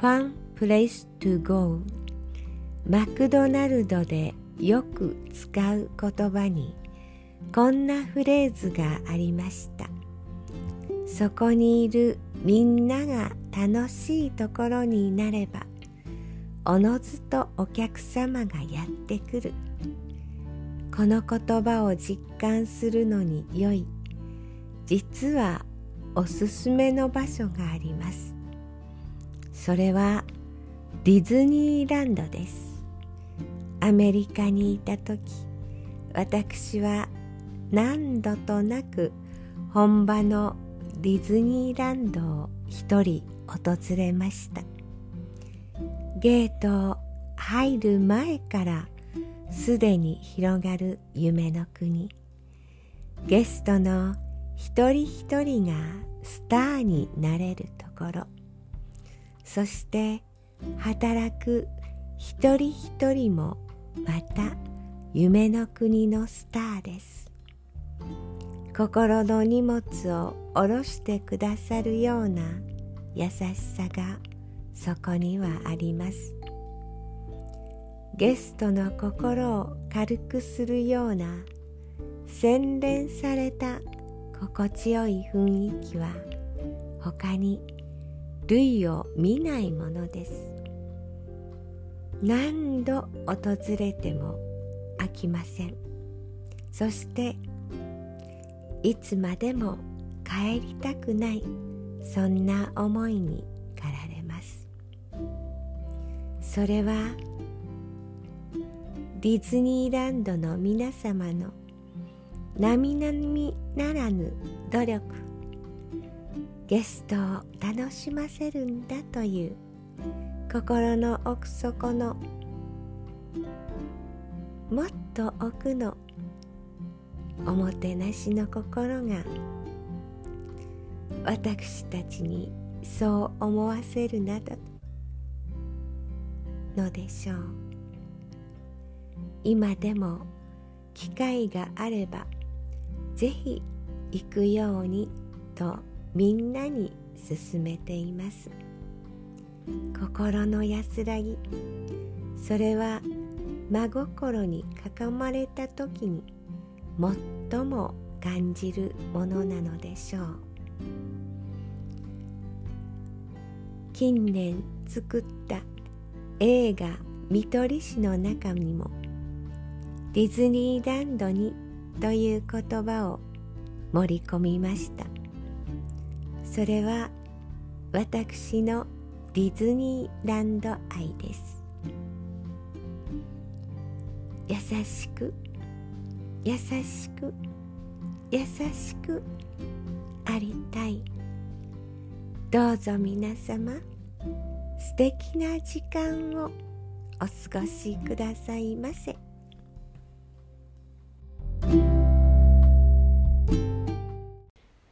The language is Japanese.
Fun place to go. マクドナルドでよく使う言葉にこんなフレーズがありました。そこにいるみんなが楽しいところになればおのずとお客様がやってくる。この言葉を実感するのに良い。実はおすすめの場所があります。それはディズニーランドです。アメリカにいた時私は何度となく本場のディズニーランドを一人訪れました。ゲートを入る前からすでに広がる夢の国。ゲストの一人一人がスターになれるところ。そして働く一人一人もまた夢の国のスターです。心の荷物を下ろしてくださるような優しさがそこにはあります。ゲストの心を軽くするような洗練された心地よい雰囲気は他に類を見ないものです。何度訪れても飽きません。そしていつまでも帰りたくない。そんな思いに駆られます。それはディズニーランドの皆様の並々ならぬ努力。ゲストを楽しませるんだという。心の奥底の。もっと奥の。おもてなしの心が。私たちにそう思わせるなど。のでしょう。今でも機会があればぜひ行くようにと。みんなに勧めています。心の安らぎ。それは真心に囲まれた時に最も感じるものなのでしょう。近年作った映画「見取り師」の中にも「ディズニーランドに」という言葉を盛り込みました。それは私のディズニーランド愛です優しく優しく優しくありたいどうぞ皆様素敵な時間をお過ごしくださいませ。